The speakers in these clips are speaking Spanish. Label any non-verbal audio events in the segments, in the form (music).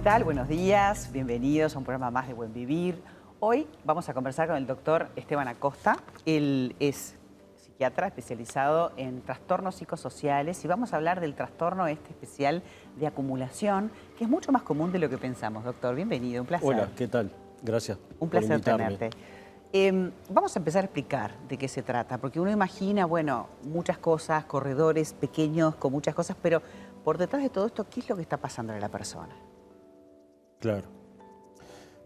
¿Qué tal? Buenos días, bienvenidos a un programa más de Buen Vivir. Hoy vamos a conversar con el doctor Esteban Acosta. Él es psiquiatra especializado en trastornos psicosociales y vamos a hablar del trastorno este especial de acumulación, que es mucho más común de lo que pensamos. Doctor, bienvenido, un placer. Hola, ¿qué tal? Gracias. Un placer tenerte. Em, vamos a empezar a explicar de qué se trata, porque uno imagina, bueno, muchas cosas, corredores pequeños con muchas cosas, pero por detrás de todo esto, ¿qué es lo que está pasando en la persona? Claro,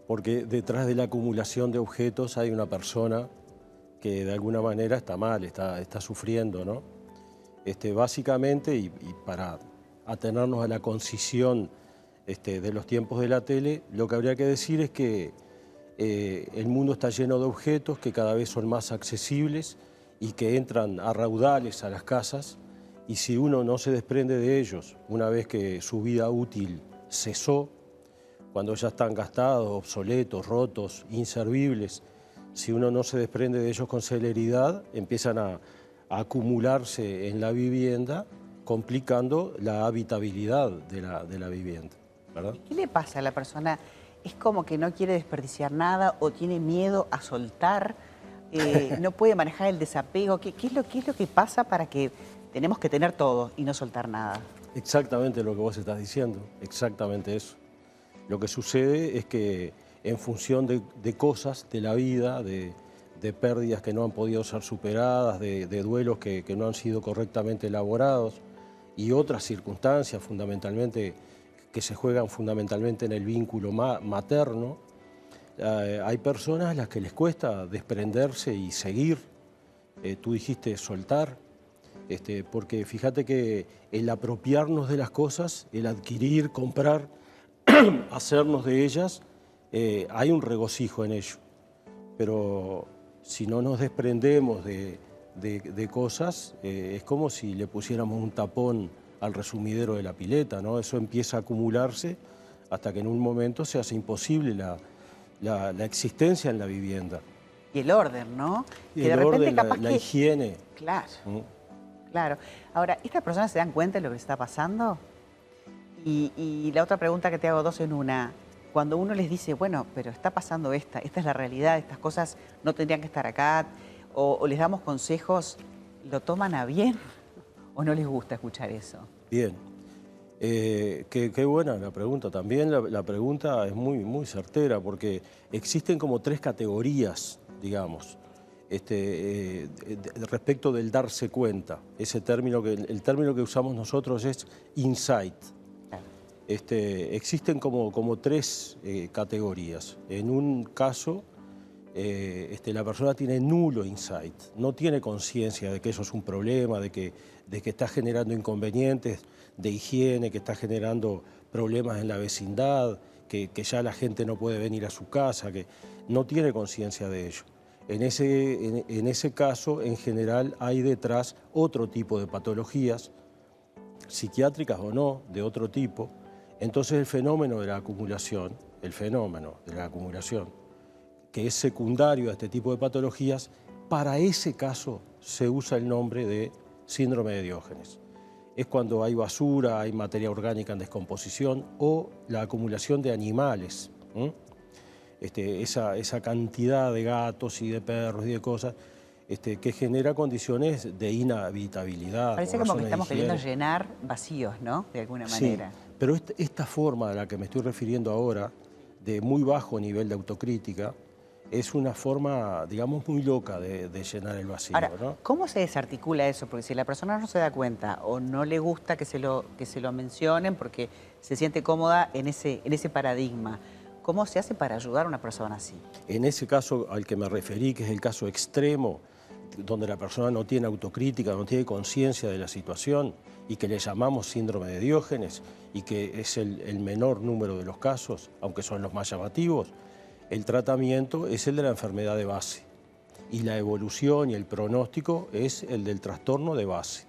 porque detrás de la acumulación de objetos hay una persona que de alguna manera está mal, está, está sufriendo, ¿no? Este, básicamente, y, para atenernos a la concisión este, de los tiempos de la tele, lo que habría que decir es que eh, el mundo está lleno de objetos que cada vez son más accesibles y que entran a raudales a las casas y si uno no se desprende de ellos una vez que su vida útil cesó, cuando ya están gastados, obsoletos, rotos, inservibles, si uno no se desprende de ellos con celeridad, empiezan a, acumularse en la vivienda, complicando la habitabilidad de la, de la vivienda. ¿Qué le pasa a la persona es como que no quiere desperdiciar nada o tiene miedo a soltar, eh, (laughs) no puede manejar el desapego. ¿Qué, es lo, ¿Qué es lo que pasa para que tenemos que tener todo y no soltar nada? Exactamente lo que vos estás diciendo, exactamente eso. Lo que sucede es que en función de, cosas de la vida, de, pérdidas que no han podido ser superadas, de, duelos que, no han sido correctamente elaborados y otras circunstancias fundamentalmente que se juegan fundamentalmente en el vínculo materno, eh, hay personas a las que les cuesta desprenderse y seguir. Eh, tú dijiste soltar, este, porque fíjate que el apropiarnos de las cosas, el adquirir, comprar, (coughs) hacernos de ellas, eh, hay un regocijo en ello. Pero si no nos desprendemos de, de cosas, es como si le pusiéramos un tapón al resumidero de la pileta, ¿no? Eso empieza a acumularse hasta que en un momento se hace imposible la, la, existencia en la vivienda. Y el orden, ¿no? Y que el de repente orden, capaz la, higiene. Claro, ¿Mm? claro. Ahora, ¿estas personas se dan cuenta de lo que está pasando? Y, la otra pregunta que te hago dos en una, cuando uno les dice, bueno, pero está pasando esta, esta es la realidad, estas cosas no tendrían que estar acá, o, o les damos consejos, ¿lo toman a bien? ¿O no les gusta escuchar eso? Bien. Eh, qué, buena la pregunta. También la, pregunta es muy, muy certera porque existen como tres categorías, digamos, este, eh, respecto del darse cuenta. Ese término que, el término que usamos nosotros es insight. Este, existen como, como tres eh, categorías. En un caso, este, la persona tiene nulo insight, no tiene conciencia de que eso es un problema, de que de que está generando inconvenientes de higiene, que está generando problemas en la vecindad, que, ya la gente no puede venir a su casa, que no tiene conciencia de ello. En ese, en, ese caso, en general, hay detrás otro tipo de patologías, psiquiátricas o no, de otro tipo. Entonces el fenómeno de la acumulación, el fenómeno de la acumulación, que es secundario a este tipo de patologías, para ese caso se usa el nombre de síndrome de Diógenes. Es cuando hay basura, hay materia orgánica en descomposición o la acumulación de animales. Este, esa, esa, cantidad de gatos y de perros y de cosas este, que genera condiciones de inhabitabilidad. Parece como que estamos queriendo llenar vacíos, ¿no? De alguna manera. Sí, pero esta forma a la que me estoy refiriendo ahora, de muy bajo nivel de autocrítica, es una forma, digamos, muy loca de, llenar el vacío. Ahora, ¿cómo se desarticula eso? Porque si la persona no se da cuenta o no le gusta que se lo, que se lo mencionen porque se siente cómoda en ese, en ese paradigma, ¿cómo se hace para ayudar a una persona así? En ese caso al que me referí, que es el caso extremo, donde la persona no tiene autocrítica, no tiene conciencia de la situación y que le llamamos síndrome de Diógenes y que es el, menor número de los casos, aunque son los más llamativos, el tratamiento es el de la enfermedad de base y la evolución y el pronóstico es el del trastorno de base.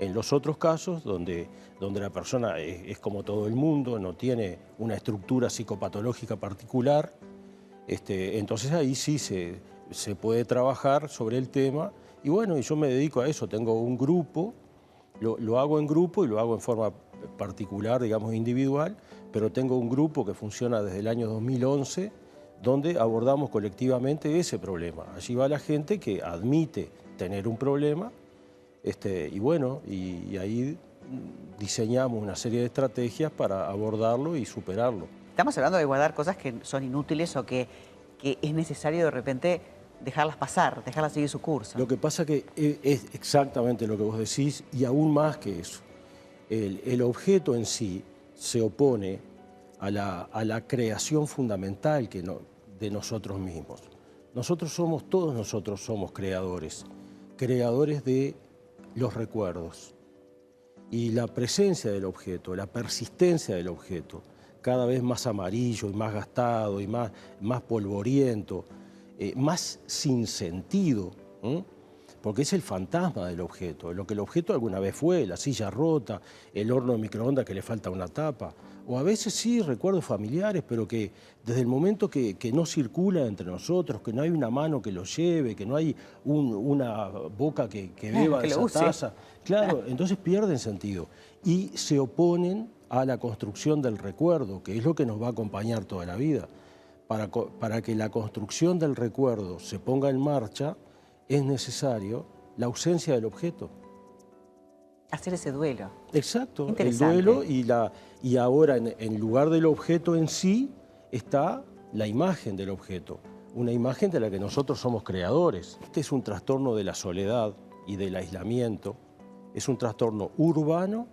En los otros casos, donde, donde la persona es, como todo el mundo, no tiene una estructura psicopatológica particular, este, entonces ahí sí se, se puede trabajar sobre el tema. Y bueno, yo me dedico a eso, tengo un grupo, lo, lo hago en grupo y lo hago en forma particular, digamos, individual, pero tengo un grupo que funciona desde el año 2011 donde abordamos colectivamente ese problema. Allí va la gente que admite tener un problema este, y bueno, y, ahí diseñamos una serie de estrategias para abordarlo y superarlo. Estamos hablando de guardar cosas que son inútiles o que, que es necesario de repente dejarlas pasar, dejarlas seguir su curso. Lo que pasa que es exactamente lo que vos decís y aún más que eso. El, objeto en sí se opone a la, a la creación fundamental que no, de nosotros mismos. Nosotros somos, todos nosotros somos creadores, creadores de los recuerdos. Y la presencia del objeto, la persistencia del objeto, cada vez más amarillo y más gastado y más, más polvoriento, eh, más sin sentido, porque es el fantasma del objeto, lo que el objeto alguna vez fue, la silla rota, el horno de microondas que le falta una tapa, o a veces sí recuerdos familiares, pero que desde el momento que, no circula entre nosotros, que no hay una mano que lo lleve, que no hay una boca que, que beba de esa taza, claro, entonces pierden sentido. Y se oponen a la construcción del recuerdo, que es lo que nos va a acompañar toda la vida para, que la construcción del recuerdo se ponga en marcha, es necesario la ausencia del objeto. Hacer ese duelo. Exacto, el duelo y, la, y ahora en, en, lugar del objeto en sí está la imagen del objeto, una imagen de la que nosotros somos creadores. Este es un trastorno de la soledad y del aislamiento, es un trastorno urbano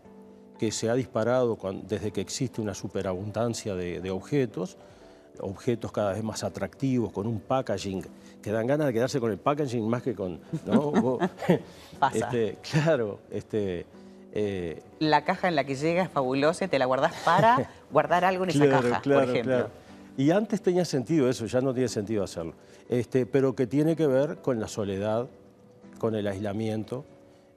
que se ha disparado desde que existe una superabundancia de objetos, objetos cada vez más atractivos, con un packaging, que dan ganas de quedarse con el packaging más que con... ¿no? (laughs) Pasa. Este, claro, este... Eh, la caja en la que llega es fabulosa y te la guardás para (laughs) guardar algo en esa caja, por ejemplo. Y antes tenía sentido eso, ya no tiene sentido hacerlo. Este, pero que tiene que ver con la soledad, con el aislamiento,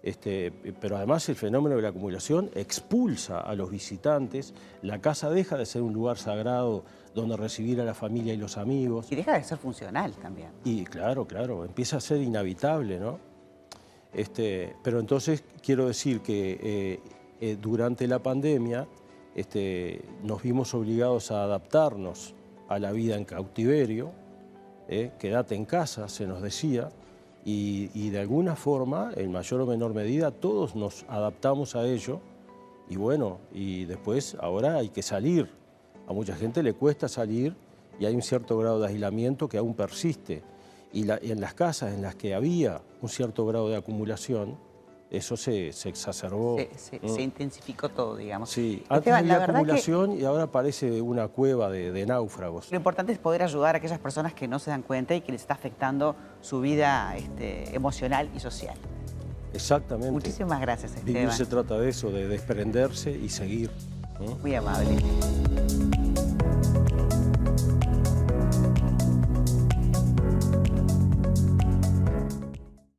este, pero además el fenómeno de la acumulación expulsa a los visitantes, la casa deja de ser un lugar sagrado donde recibir a la familia y los amigos. Y deja de ser funcional también. Y claro, claro, empieza a ser inhabitable, ¿no? Este, pero entonces quiero decir que eh, eh, durante la pandemia este, nos vimos obligados a adaptarnos a la vida en cautiverio, ¿eh? quédate en casa, se nos decía, y, de alguna forma, en mayor o menor medida, todos nos adaptamos a ello y bueno, y después ahora hay que salir. A mucha gente le cuesta salir y hay un cierto grado de aislamiento que aún persiste. Y, en las casas en las que había un cierto grado de acumulación, eso se, exacerbó. Se, intensificó todo, digamos. Sí, antes había acumulación y ahora parece una cueva de, náufragos. Lo importante es poder ayudar a aquellas personas que no se dan cuenta y que les está afectando su vida este, emocional y social. Exactamente. Muchísimas gracias, Esteban. Vivir se trata de eso, de desprenderse y seguir. Muy amable.